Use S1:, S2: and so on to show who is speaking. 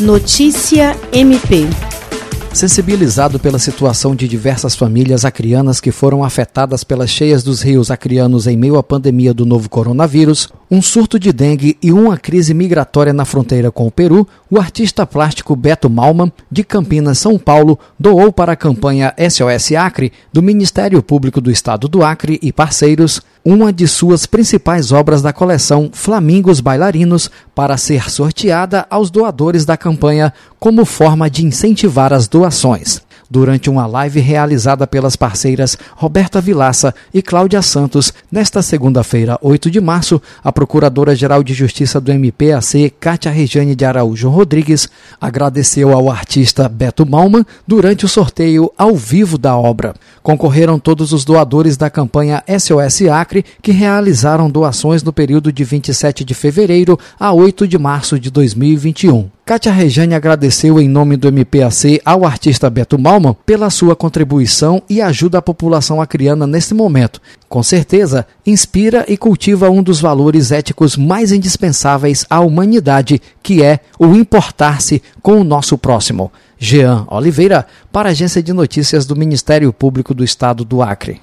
S1: Notícia MP.
S2: Sensibilizado pela situação de diversas famílias acrianas que foram afetadas pelas cheias dos rios acrianos em meio à pandemia do novo coronavírus, um surto de dengue e uma crise migratória na fronteira com o Peru, o artista plástico Beto Malman, de Campinas, São Paulo, doou para a campanha SOS Acre, do Ministério Público do Estado do Acre e parceiros, uma de suas principais obras da coleção Flamingos Bailarinos para ser sorteada aos doadores da campanha como forma de incentivar as doações durante uma live realizada pelas parceiras Roberta Vilaça e Cláudia Santos, nesta segunda-feira, 8 de março, a Procuradora-Geral de Justiça do MPAC, Cátia Rejane de Araújo Rodrigues, agradeceu ao artista Beto Malman durante o sorteio ao vivo da obra. Concorreram todos os doadores da campanha SOS Acre, que realizaram doações no período de 27 de fevereiro a 8 de março de 2021. Kátia Rejane agradeceu em nome do MPAC ao artista Beto Malman pela sua contribuição e ajuda à população acriana neste momento. Com certeza, inspira e cultiva um dos valores éticos mais indispensáveis à humanidade, que é o importar-se com o nosso próximo. Jean Oliveira, para a Agência de Notícias do Ministério Público do Estado do Acre.